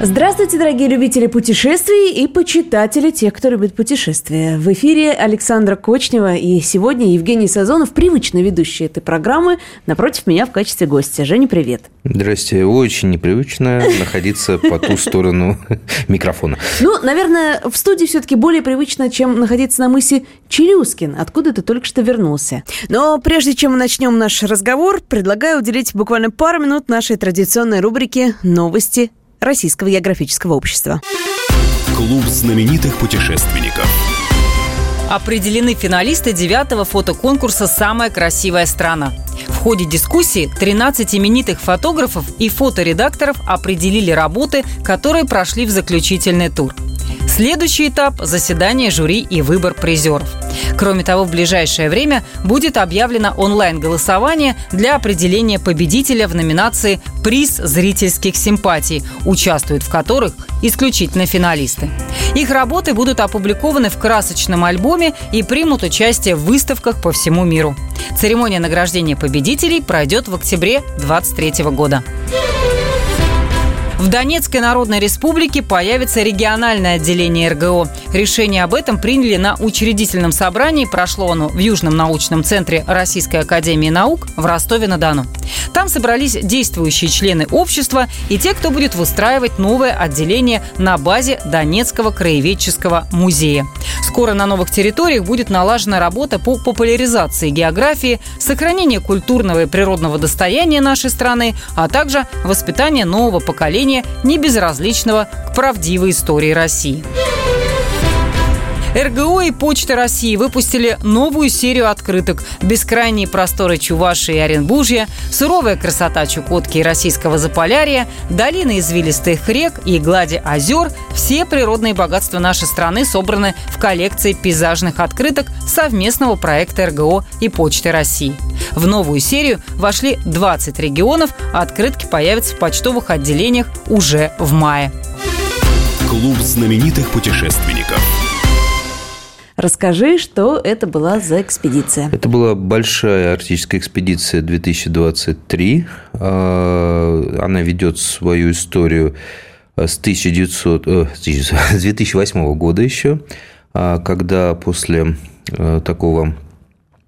Здравствуйте, дорогие любители путешествий и почитатели тех, кто любит путешествия. В эфире Александра Кочнева и сегодня Евгений Сазонов, привычно ведущий этой программы, напротив меня в качестве гостя. Женя, привет. Здрасте. Очень непривычно находиться по ту сторону микрофона. Ну, наверное, в студии все-таки более привычно, чем находиться на мысе Челюскин, откуда ты только что вернулся. Но прежде чем мы начнем наш разговор, предлагаю уделить буквально пару минут нашей традиционной рубрике «Новости Российского географического общества. Клуб знаменитых путешественников. Определены финалисты девятого фотоконкурса «Самая красивая страна». В ходе дискуссии 13 именитых фотографов и фоторедакторов определили работы, которые прошли в заключительный тур – Следующий этап – заседание жюри и выбор призеров. Кроме того, в ближайшее время будет объявлено онлайн-голосование для определения победителя в номинации «Приз зрительских симпатий», участвуют в которых исключительно финалисты. Их работы будут опубликованы в красочном альбоме и примут участие в выставках по всему миру. Церемония награждения победителей пройдет в октябре 2023 года. В Донецкой Народной Республике появится региональное отделение РГО. Решение об этом приняли на учредительном собрании. Прошло оно в Южном научном центре Российской Академии Наук в Ростове-на-Дону. Там собрались действующие члены общества и те, кто будет выстраивать новое отделение на базе Донецкого краеведческого музея. Скоро на новых территориях будет налажена работа по популяризации географии, сохранению культурного и природного достояния нашей страны, а также воспитание нового поколения поколения, не безразличного к правдивой истории России. РГО и Почта России выпустили новую серию открыток «Бескрайние просторы Чувашии и Оренбуржья», «Суровая красота Чукотки и Российского Заполярья», «Долины извилистых рек» и «Глади озер» – все природные богатства нашей страны собраны в коллекции пейзажных открыток совместного проекта РГО и Почты России. В новую серию вошли 20 регионов, а открытки появятся в почтовых отделениях уже в мае. Клуб знаменитых путешественников – Расскажи, что это была за экспедиция. Это была большая арктическая экспедиция 2023. А, она ведет свою историю с, 1900, с 2008 года еще, а, когда после э, такого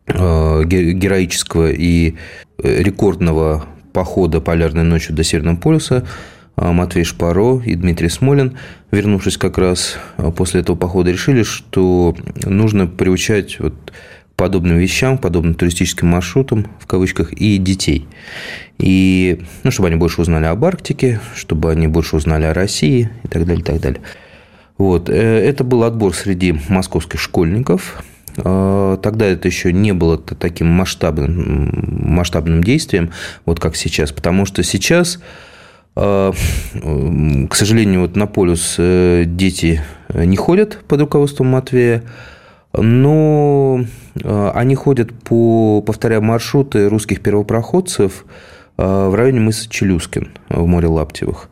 э, героического и рекордного похода полярной ночью до Северного полюса Матвей Шпаро и Дмитрий Смолин, вернувшись как раз а, после этого похода, решили, что нужно приучать вот подобным вещам, подобным туристическим маршрутам, в кавычках, и детей. И, ну, чтобы они больше узнали об Арктике, чтобы они больше узнали о России и так далее, и так далее. Вот. Э, это был отбор среди московских школьников. А, тогда это еще не было таким масштабным, масштабным действием, вот как сейчас, потому что сейчас а, к сожалению, вот на полюс э, дети не ходят под руководством Матвея, но а, они ходят по, повторяя маршруты русских первопроходцев а, в районе мыса Челюскин в море Лаптевых.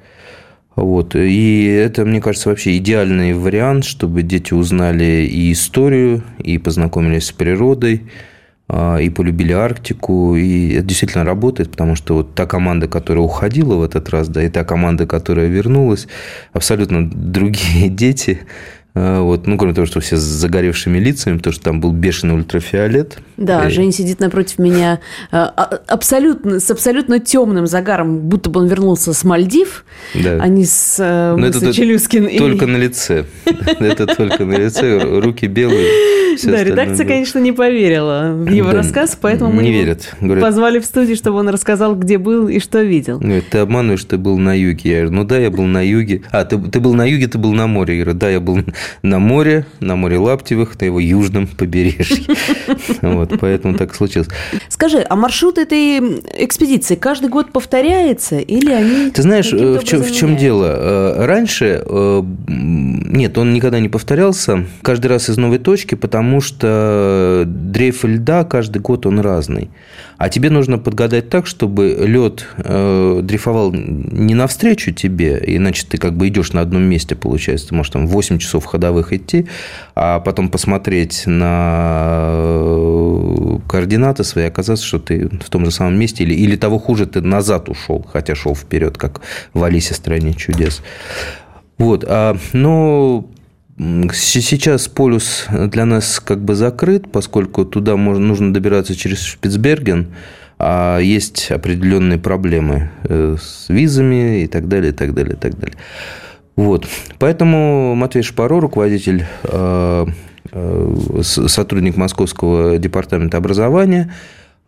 Вот. И это, мне кажется, вообще идеальный вариант, чтобы дети узнали и историю, и познакомились с природой, а, и полюбили Арктику, и это действительно работает, потому что вот та команда, которая уходила в этот раз, да, и та команда, которая вернулась, абсолютно другие дети, а, вот, ну, кроме того, что все с загоревшими лицами, потому что там был бешеный ультрафиолет. Да, и... Женя сидит напротив меня а, абсолютно, с абсолютно темным загаром, будто бы он вернулся с Мальдив, да. а не с, э, Но это Челюскин. Только и... на лице. Это только на лице, руки белые. Да, редакция, конечно, не поверила в его рассказ, поэтому мы его позвали в студию, чтобы он рассказал, где был и что видел. Нет, ты обманываешь, ты был на юге. Я говорю, ну да, я был на юге. А, ты, ты был на юге, ты был на море. Я говорю, да, я был на море, на море Лаптевых, на его южном побережье. Вот, поэтому так случилось. Скажи, а маршрут этой экспедиции каждый год повторяется или они... Ты знаешь, в чем, в чем дело? Э, раньше, э, нет, он никогда не повторялся, каждый раз из новой точки, потому что дрейф льда каждый год он разный. А тебе нужно подгадать так, чтобы лед э, дрейфовал не навстречу тебе, иначе ты как бы идешь на одном месте, получается. Ты можешь там 8 часов ходовых идти, а потом посмотреть на э, координаты свои, оказаться, что ты в том же самом месте, или, или того хуже, ты назад ушел, хотя шел вперед, как в Алисе стране чудес. Вот, а, но Сейчас полюс для нас как бы закрыт, поскольку туда можно, нужно добираться через Шпицберген, а есть определенные проблемы э, с визами и так далее, и так далее, и так далее. Вот. Поэтому Матвей Шпаро, руководитель, э, э, сотрудник Московского департамента образования,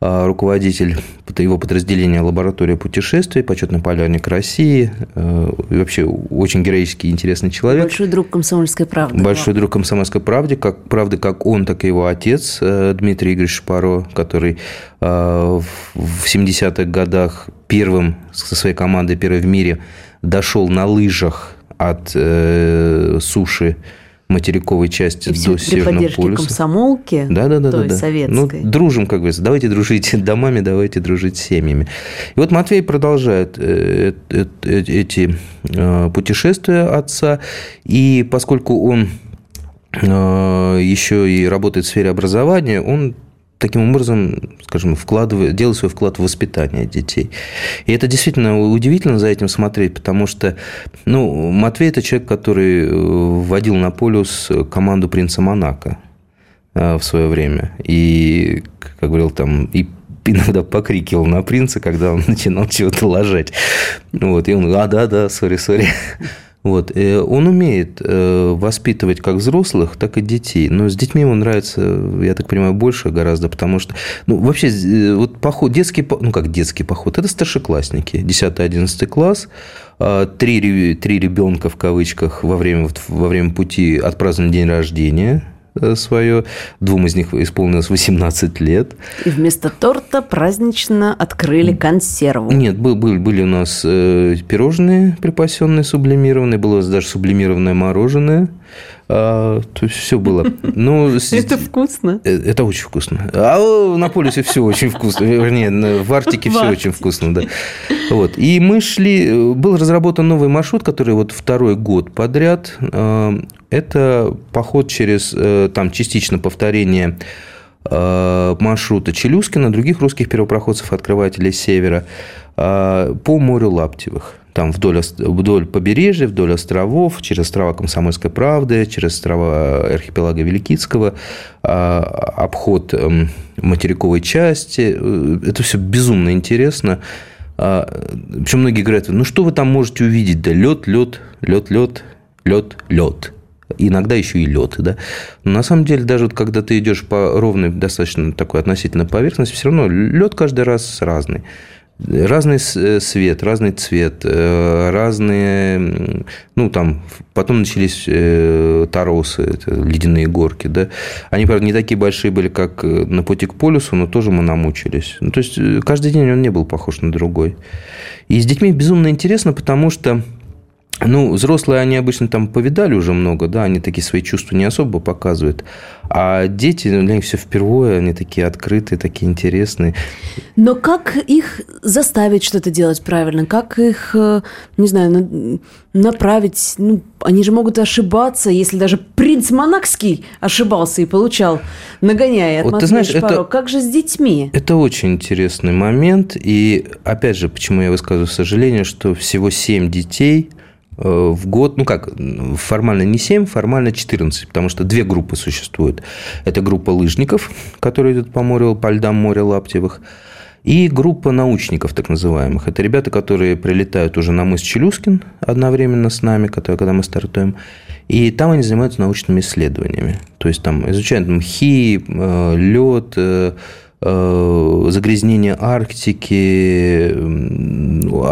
руководитель его подразделения лаборатория путешествий, почетный полярник России, э, и вообще очень героический интересный человек. Большой друг комсомольской правды. Большой друг комсомольской правды, как, правды, как он, так и его отец э, Дмитрий Игоревич Шпаро, который э, в 70-х годах первым со своей командой, первый в мире, дошел на лыжах от суши материковой части и до Северного полюса. комсомолки, да, да, да, той да, да. советской. Ну, дружим, как говорится. Давайте дружить домами, давайте дружить семьями. И вот Матвей продолжает э, э, э, эти путешествия отца. И поскольку он еще и работает в сфере образования, он таким образом, скажем, вкладывает, делает свой вклад в воспитание детей. И это действительно удивительно за этим смотреть, потому что ну, Матвей – это человек, который э, вводил на полюс команду принца Монако э, в свое время. И, как говорил там, и иногда покрикивал на принца, когда он начинал чего-то ложать. Вот, и он, а, да, да, сори, сори. Вот. Э, он умеет э, воспитывать как взрослых, так и детей. Но с детьми ему нравится, я так понимаю, больше гораздо, потому что... Ну, вообще, э, вот поход, детский... Ну, как детский поход? Это старшеклассники. 10-11 класс. А, три, три ребенка, в кавычках, во время, во время пути отпраздновали день рождения свое. Двум из них исполнилось 18 лет. И вместо торта празднично открыли консерву. Нет, был, был, были у нас э, пирожные припасенные, сублимированные. Было даже сублимированное мороженое. А, то есть все было. Ну, это вкусно. Э, это очень вкусно. А на полюсе все очень вкусно. Вернее, в Арктике все очень вкусно, да. Вот. И мы шли... Был разработан новый маршрут, который вот второй год подряд. А, это поход через э, там частично повторение а, маршрута Челюскина, других русских первопроходцев, открывателей севера, по морю Лаптевых там вдоль, вдоль побережья, вдоль островов, через острова Комсомольской правды, через острова архипелага Великицкого, а, обход эм, материковой части. Э, это все безумно интересно. А, Причем многие говорят, ну что вы там можете увидеть? Да лед, лед, лед, лед, лед, лед. Иногда еще и лед, да. Но на самом деле, даже вот когда ты идешь по ровной, достаточно такой относительно поверхности, все равно лед каждый раз разный. Разный э, свет, разный цвет, э, разные, ну, там, потом начались э, таросы, это ледяные горки, да. Они, правда, не такие большие были, как на пути к полюсу, но тоже мы намучились. Ну, то есть, каждый день он не был похож на другой. И с детьми безумно интересно, потому что ну, взрослые, они обычно там повидали уже много, да, они такие свои чувства не особо показывают. А дети, ну, для них все впервые, они такие открытые, такие интересные. Но как их заставить что-то делать правильно? Как их, э, не знаю, направить? Ну, они же могут ошибаться, если даже принц Монакский ошибался и получал, нагоняя от вот, ты знаешь, это, Как же с детьми? Это очень интересный момент. И, опять же, почему я высказываю сожаление, что всего семь детей – в год, ну как, формально не 7, формально 14, потому что две группы существуют. Это группа лыжников, которые идут по морю, по льдам моря Лаптевых, и группа научников, так называемых. Это ребята, которые прилетают уже на мыс Челюскин одновременно с нами, когда мы стартуем. И там они занимаются научными исследованиями. То есть там изучают мхи, э, лед, э, Э, загрязнение Арктики,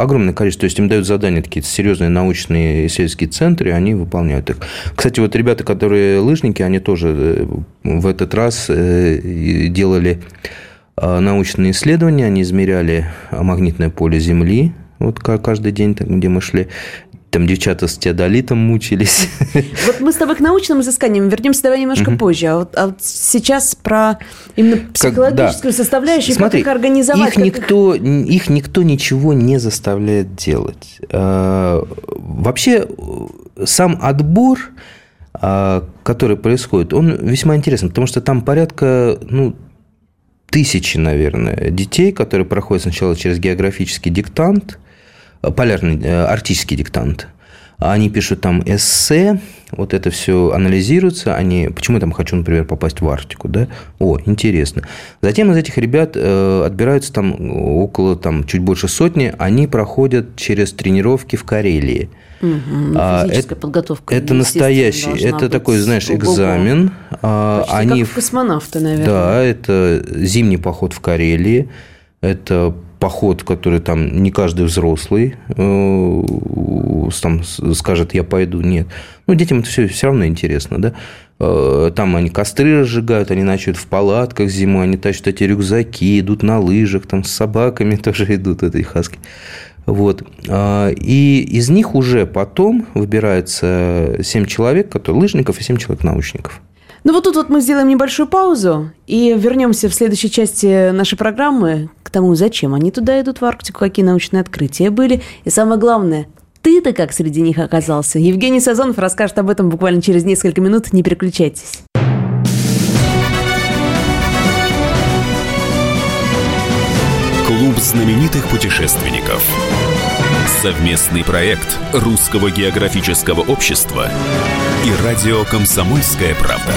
огромное количество. То есть им дают задания такие серьезные научные исследовательские центры, и они выполняют их. Кстати, вот ребята, которые лыжники, они тоже э, в этот раз э, делали научные исследования, они измеряли магнитное поле Земли, вот каждый день, где мы шли, там девчата с теодолитом мучились. Вот мы с тобой к научным изысканиям вернемся давай немножко угу. позже. А вот, а вот сейчас про именно психологическую как, да. составляющую, Смотри, как их организовать. Их, никто, их... их никто ничего не заставляет делать. А, вообще, сам отбор, а, который происходит, он весьма интересен, потому что там порядка, ну, тысячи, наверное, детей, которые проходят сначала через географический диктант, полярный, э, арктический диктант. Они пишут там эссе, вот это все анализируется, они, почему я там хочу, например, попасть в Арктику, да? О, интересно. Затем из этих ребят э, отбираются там около, там, чуть больше сотни, они проходят через тренировки в Карелии. Угу, а, это, подготовка. Это настоящий, это такой, знаешь, экзамен. А, они, как космонавты, наверное. Да, это зимний поход в Карелии, это поход, который там не каждый взрослый э, там скажет, я пойду. Нет. Ну, детям это все, все равно интересно, да. Э, там они костры разжигают, они ночуют в палатках зимой, они тащат эти рюкзаки, идут на лыжах, там с собаками тоже идут, этой хаски. Вот. А, и из них уже потом выбирается 7 человек, которые лыжников, и 7 человек научников. Ну вот тут вот мы сделаем небольшую паузу и вернемся в следующей части нашей программы к тому, зачем они туда идут в Арктику, какие научные открытия были. И самое главное, ты-то как среди них оказался? Евгений Сазонов расскажет об этом буквально через несколько минут. Не переключайтесь. Клуб знаменитых путешественников. Совместный проект Русского географического общества и радио «Комсомольская правда».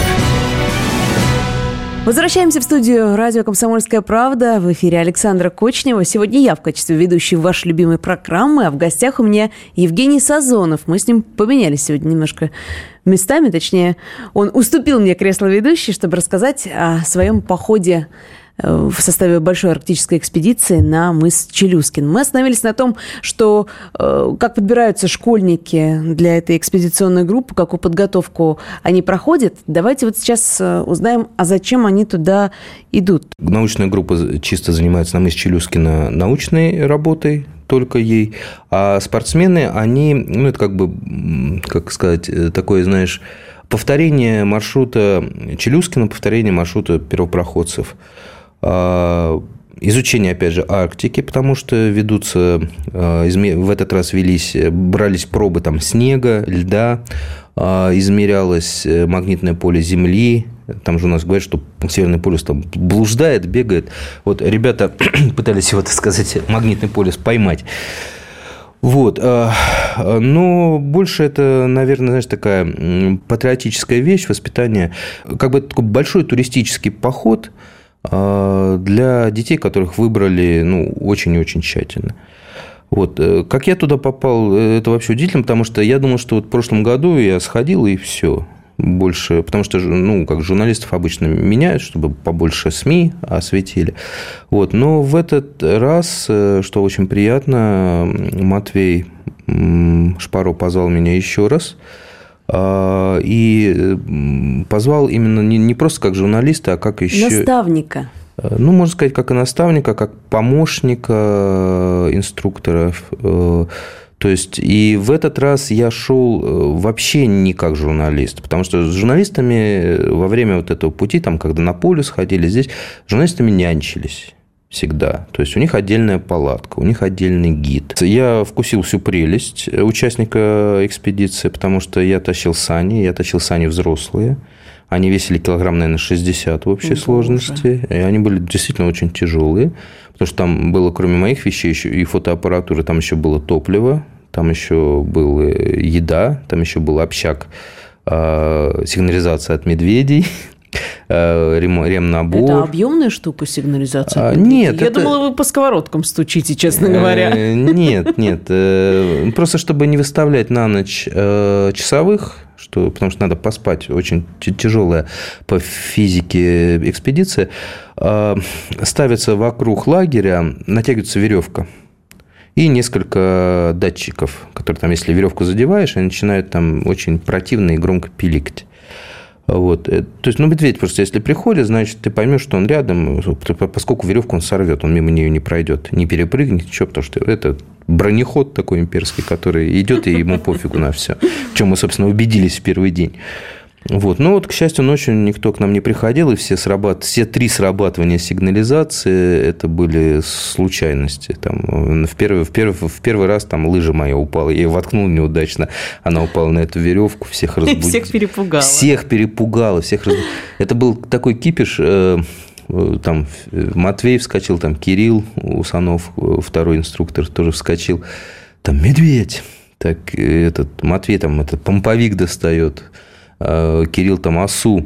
Возвращаемся в студию радио «Комсомольская правда». В эфире Александра Кочнева. Сегодня я в качестве ведущей вашей любимой программы, а в гостях у меня Евгений Сазонов. Мы с ним поменялись сегодня немножко местами, точнее, он уступил мне кресло ведущей, чтобы рассказать о своем походе в составе большой арктической экспедиции на мыс Челюскин. Мы остановились на том, что э, как подбираются школьники для этой экспедиционной группы, какую подготовку они проходят. Давайте вот сейчас э, узнаем, а зачем они туда идут. Научная группа чисто занимается на мыс Челюскина научной работой, только ей. А спортсмены, они, ну, это как бы, как сказать, такое, знаешь, повторение маршрута Челюскина, повторение маршрута первопроходцев. А, изучение, опять же, Арктики, потому что ведутся, а, в этот раз велись, брались пробы там снега, льда, а, измерялось э, магнитное поле Земли, там же у нас говорят, что Северный полюс там блуждает, бегает. Вот ребята пытались его, так сказать, магнитный полюс поймать. Вот. Но больше это, наверное, знаешь, такая патриотическая вещь, воспитание. Как бы такой большой туристический поход – для детей, которых выбрали ну, очень-очень тщательно. Вот. Э, как я туда попал, э, это вообще удивительно, потому что я думал, что вот в прошлом году я сходил и все. Больше, потому что, ну, как журналистов обычно меняют, чтобы побольше СМИ осветили. Вот. Но в этот раз, э, что очень приятно, Матвей Шпаро позвал меня еще раз – а, и позвал именно не, не просто как журналиста, а как еще... Наставника. Э, ну, можно сказать, как и наставника, как помощника э, инструкторов. Э, то есть, и в этот раз я шел вообще не как журналист, потому что с журналистами во время вот этого пути, там, когда на поле сходили, здесь журналистами нянчились всегда. То есть у них отдельная палатка, у них отдельный гид. Я вкусил всю прелесть участника экспедиции, потому что я тащил сани, я тащил сани взрослые. Они весили килограмм, наверное, 60 в общей Боже. сложности. И они были действительно очень тяжелые, потому что там было, кроме моих вещей, еще и фотоаппаратуры, там еще было топливо, там еще была еда, там еще был общак, а, сигнализация от медведей, Э, рем, ремнабор. Это объемная штука сигнализация? А, нет. Я это... думала, вы по сковородкам стучите, честно э, говоря. Нет, нет. Э, просто чтобы не выставлять на ночь часовых, что, потому что надо поспать, очень тяжелая по физике экспедиция, ставится вокруг лагеря, натягивается веревка и несколько датчиков, которые там, если веревку задеваешь, они начинают там очень противно и громко пиликать. Вот. Э, то есть, ну, медведь просто, если приходит, значит, ты поймешь, что он рядом, поскольку веревку он сорвет, он мимо нее не пройдет, не перепрыгнет, ничего, потому что это бронеход такой имперский, который идет, и ему пофигу на все. В чем мы, собственно, убедились в первый день. Вот. Но вот, к счастью, ночью никто к нам не приходил, и все, срабат... все три срабатывания сигнализации это были случайности. Там, в, первый, в, первый, в первый раз там лыжа моя упала, я ее воткнул неудачно, она упала на эту веревку, всех разбудила. Всех перепугала. Всех перепугала, всех разбудила. Это был такой кипиш, э, там Матвей вскочил, там Кирилл Усанов, второй инструктор, тоже вскочил. Там медведь. Так этот Матвей там этот помповик достает. Э, Кирилл там осу.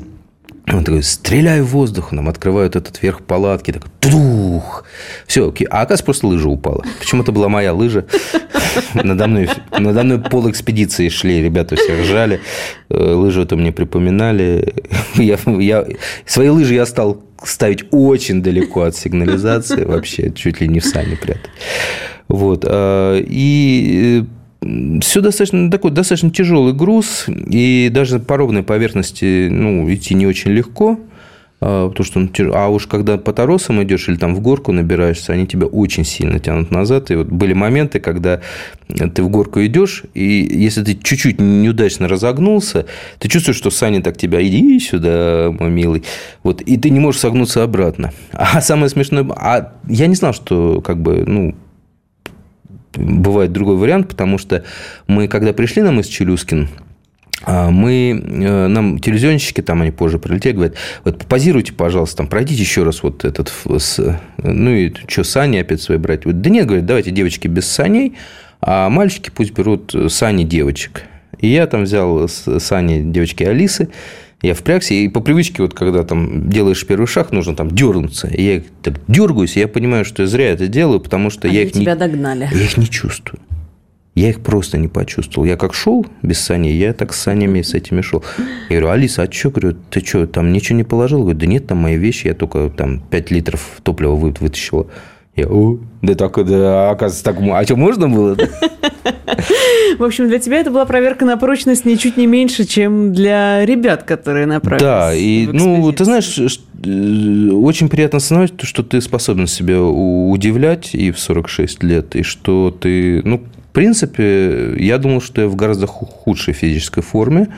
Он такой, стреляй в воздух. Нам открывают этот верх палатки. Такой, тух. Все. А оказывается, просто лыжа упала. Причем это была моя лыжа. Надо мной, надо мной пол экспедиции шли. Ребята все ржали. Э, лыжу это мне припоминали. Я, я, свои лыжи я стал ставить очень далеко от сигнализации. Вообще, чуть ли не в сани прятать. Вот. А, и все достаточно такой достаточно тяжелый груз, и даже по ровной поверхности ну, идти не очень легко. А, потому что он тяж... А уж когда по торосам идешь или там в горку набираешься, они тебя очень сильно тянут назад. И вот были моменты, когда ты в горку идешь, и если ты чуть-чуть неудачно разогнулся, ты чувствуешь, что Саня так тебя, иди сюда, мой милый. Вот, и ты не можешь согнуться обратно. А самое смешное, а я не знал, что как бы, ну, бывает другой вариант, потому что мы, когда пришли на мыс Челюскин, а, мы, э, нам телевизионщики, там они позже прилетели, говорят, вот позируйте, пожалуйста, там, пройдите еще раз вот этот, с, ну и что, сани опять свои брать? Вот, да нет, говорят, давайте девочки без саней, а мальчики пусть берут сани девочек. И я там взял сани девочки Алисы, я впрягся, и по привычке, вот когда там делаешь первый шаг, нужно там дернуться. И я так дергаюсь, и я понимаю, что я зря это делаю, потому что Они я их тебя не... догнали. Я их не чувствую. Я их просто не почувствовал. Я как шел без саней, я так с санями с этими шел. Я говорю, Алиса, а что? Говорю, ты что, там ничего не положил? Говорю, да нет, там мои вещи, я только там 5 литров топлива вытащила. Я, о, да так, да, оказывается, так, а что, можно было? В общем, для тебя это была проверка на прочность ничуть не меньше, чем для ребят, которые направились. Да, и, ну, ты знаешь, э, очень приятно осознавать, что ты способен себя удивлять и в 46 лет, и что ты, ну, в принципе, я думал, что я в гораздо худшей физической форме,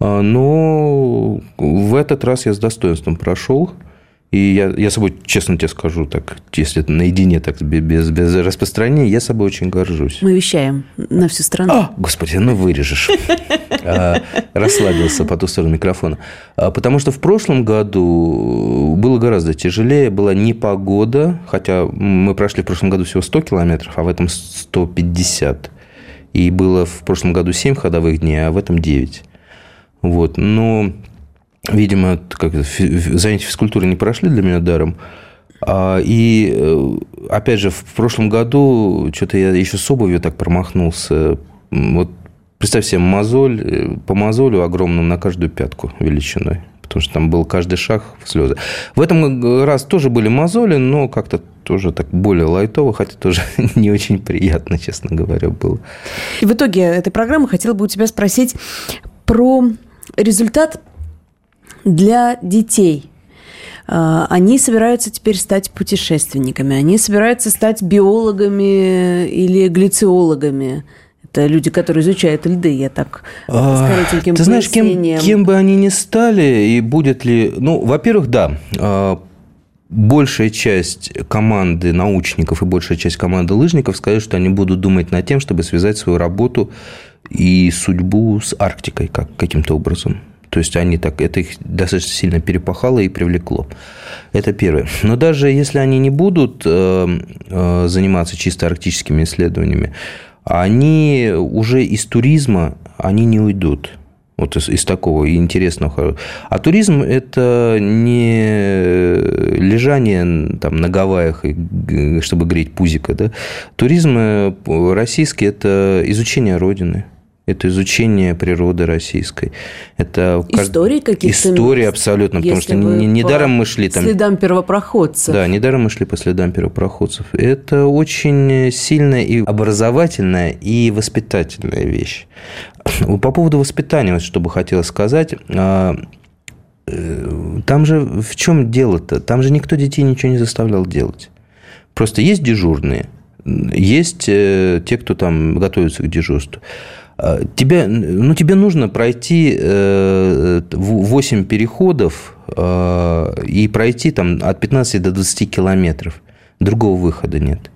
а, но в этот раз я с достоинством прошел. И я, я собой, честно тебе скажу, так, если это наедине, так без, без распространения, я собой очень горжусь. Мы вещаем на всю страну. А, господи, ну вырежешь. А, расслабился по ту сторону микрофона. А, потому что в прошлом году было гораздо тяжелее, была непогода, хотя мы прошли в прошлом году всего 100 километров, а в этом 150. И было в прошлом году 7 ходовых дней, а в этом 9. Вот. Но видимо, как это, занятия физкультуры не прошли для меня даром. А, и, э, опять же, в прошлом году что-то я еще с обувью так промахнулся. Вот представь себе мозоль, э, по мозолю огромным на каждую пятку величиной. Потому что там был каждый шаг в слезы. В этом раз тоже были мозоли, но как-то тоже так более лайтово, хотя тоже не очень приятно, честно говоря, было. И в итоге этой программы хотела бы у тебя спросить про результат для детей. А, они собираются теперь стать путешественниками, они собираются стать биологами или глициологами. Это люди, которые изучают льды, я так а, с коротеньким Ты знаешь, кем, кем бы они ни стали, и будет ли... Ну, во-первых, да, а, большая часть команды научников и большая часть команды лыжников сказали, что они будут думать над тем, чтобы связать свою работу и судьбу с Арктикой как, каким-то образом. То есть они так, это их достаточно сильно перепахало и привлекло. Это первое. Но даже если они не будут э, э, заниматься чисто арктическими исследованиями, они уже из туризма они не уйдут. Вот из, из такого интересного. А туризм – это не лежание там, на Гавайях, чтобы греть пузика. Да? Туризм э, российский – это изучение Родины – это изучение природы российской. Это истории какие-то. Истории абсолютно, потому что недаром не мы шли там. Следам первопроходцев. Да, недаром мы шли по следам первопроходцев. Это очень сильная и образовательная и воспитательная вещь. По поводу воспитания, вот что бы хотелось сказать. А, э, там же в чем дело-то? Там же никто детей ничего не заставлял делать. Просто есть дежурные, есть э, те, кто там готовится к дежурству. А, тебе, ну, тебе нужно пройти 8 переходов и пройти там от 15 до 20 километров. Другого выхода нет.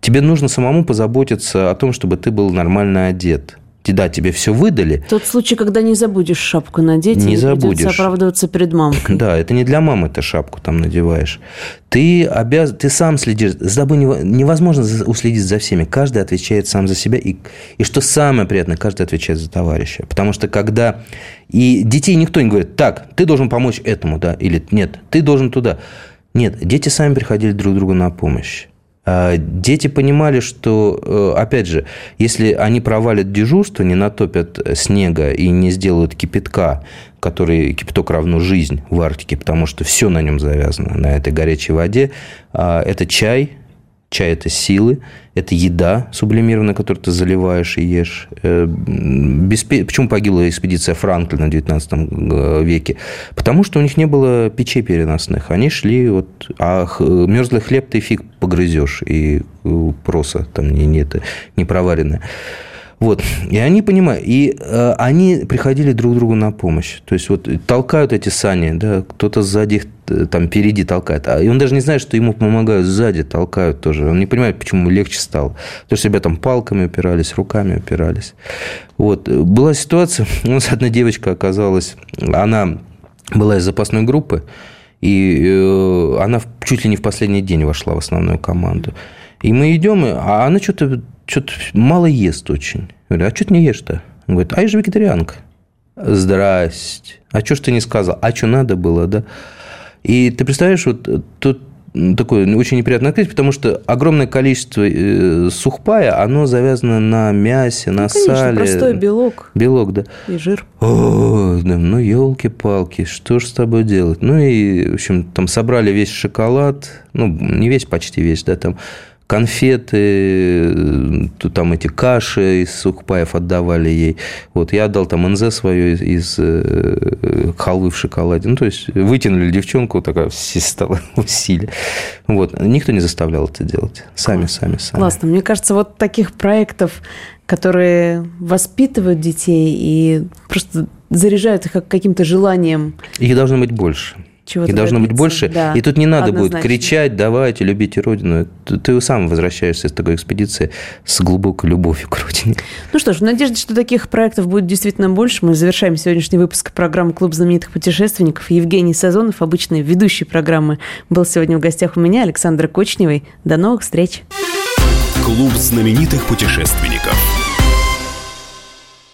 Тебе нужно самому позаботиться о том, чтобы ты был нормально одет. Да, тебе все выдали. Тот случай, когда не забудешь шапку надеть, не забудешь. оправдываться перед мамкой. Да, это не для мамы ты шапку там надеваешь. Ты обязан, ты сам следишь. За тобой невозможно уследить за всеми. Каждый отвечает сам за себя. И, и что самое приятное, каждый отвечает за товарища. Потому что когда... И детей никто не говорит, так, ты должен помочь этому, да, или нет, ты должен туда. Нет, дети сами приходили друг другу на помощь. А, дети понимали, что, э, опять же, если они провалят дежурство, не натопят снега и не сделают кипятка, который кипяток равно жизнь в Арктике, потому что все на нем завязано, на этой горячей воде, а, это чай, Чай – это силы, это еда сублимированная, которую ты заливаешь и ешь. Э. Почему погибла экспедиция Франклина в 19 э, веке? Потому что у них не было печей переносных. Они шли, вот, а мерзлый хлеб ты фиг погрызешь, и э, проса там не, не, не проваренная. Вот. И они понимают, и э, они приходили друг другу на помощь. То есть, вот толкают эти сани, да, кто-то сзади их э, там впереди толкает. А, он даже не знает, что ему помогают сзади, толкают тоже. Он не понимает, почему ему легче стало. То есть, ребята там палками упирались, руками упирались. Вот. Была ситуация, у нас одна девочка оказалась, она была из запасной группы, и э, она чуть ли не в последний день вошла в основную команду. И мы идем, а она что-то что-то мало ест очень. Я говорю, а что ты не ешь-то? Он говорит, а я же вегетарианка. Здрасте. А что ж ты не сказал? А что надо было, да? И ты представляешь, вот тут такое очень неприятное открытие, потому что огромное количество э, сухпая, оно завязано на мясе, на ну, конечно, сале. простой белок. Белок, да. И жир. О, да, ну, елки-палки, что ж с тобой делать? Ну, и, в общем, там собрали весь шоколад, ну, не весь, почти весь, да, там конфеты, там эти каши из сухпаев отдавали ей. Вот я отдал там НЗ свое из, из э, халвы в шоколаде. Ну, то есть вытянули девчонку, такая стала усилие. Вот. Никто не заставлял это делать. Сами, сами, сами. Классно. Мне кажется, вот таких проектов, которые воспитывают детей и просто заряжают их каким-то желанием. Их должно быть больше чего-то. И должно добиться. быть больше. Да, и тут не надо однозначно. будет кричать, давайте, любите Родину. Ты, ты сам возвращаешься с такой экспедиции с глубокой любовью к Родине. Ну что ж, в надежде, что таких проектов будет действительно больше, мы завершаем сегодняшний выпуск программы «Клуб знаменитых путешественников». Евгений Сазонов, обычный ведущий программы, был сегодня в гостях у меня, Александра Кочневой. До новых встреч! Клуб знаменитых путешественников.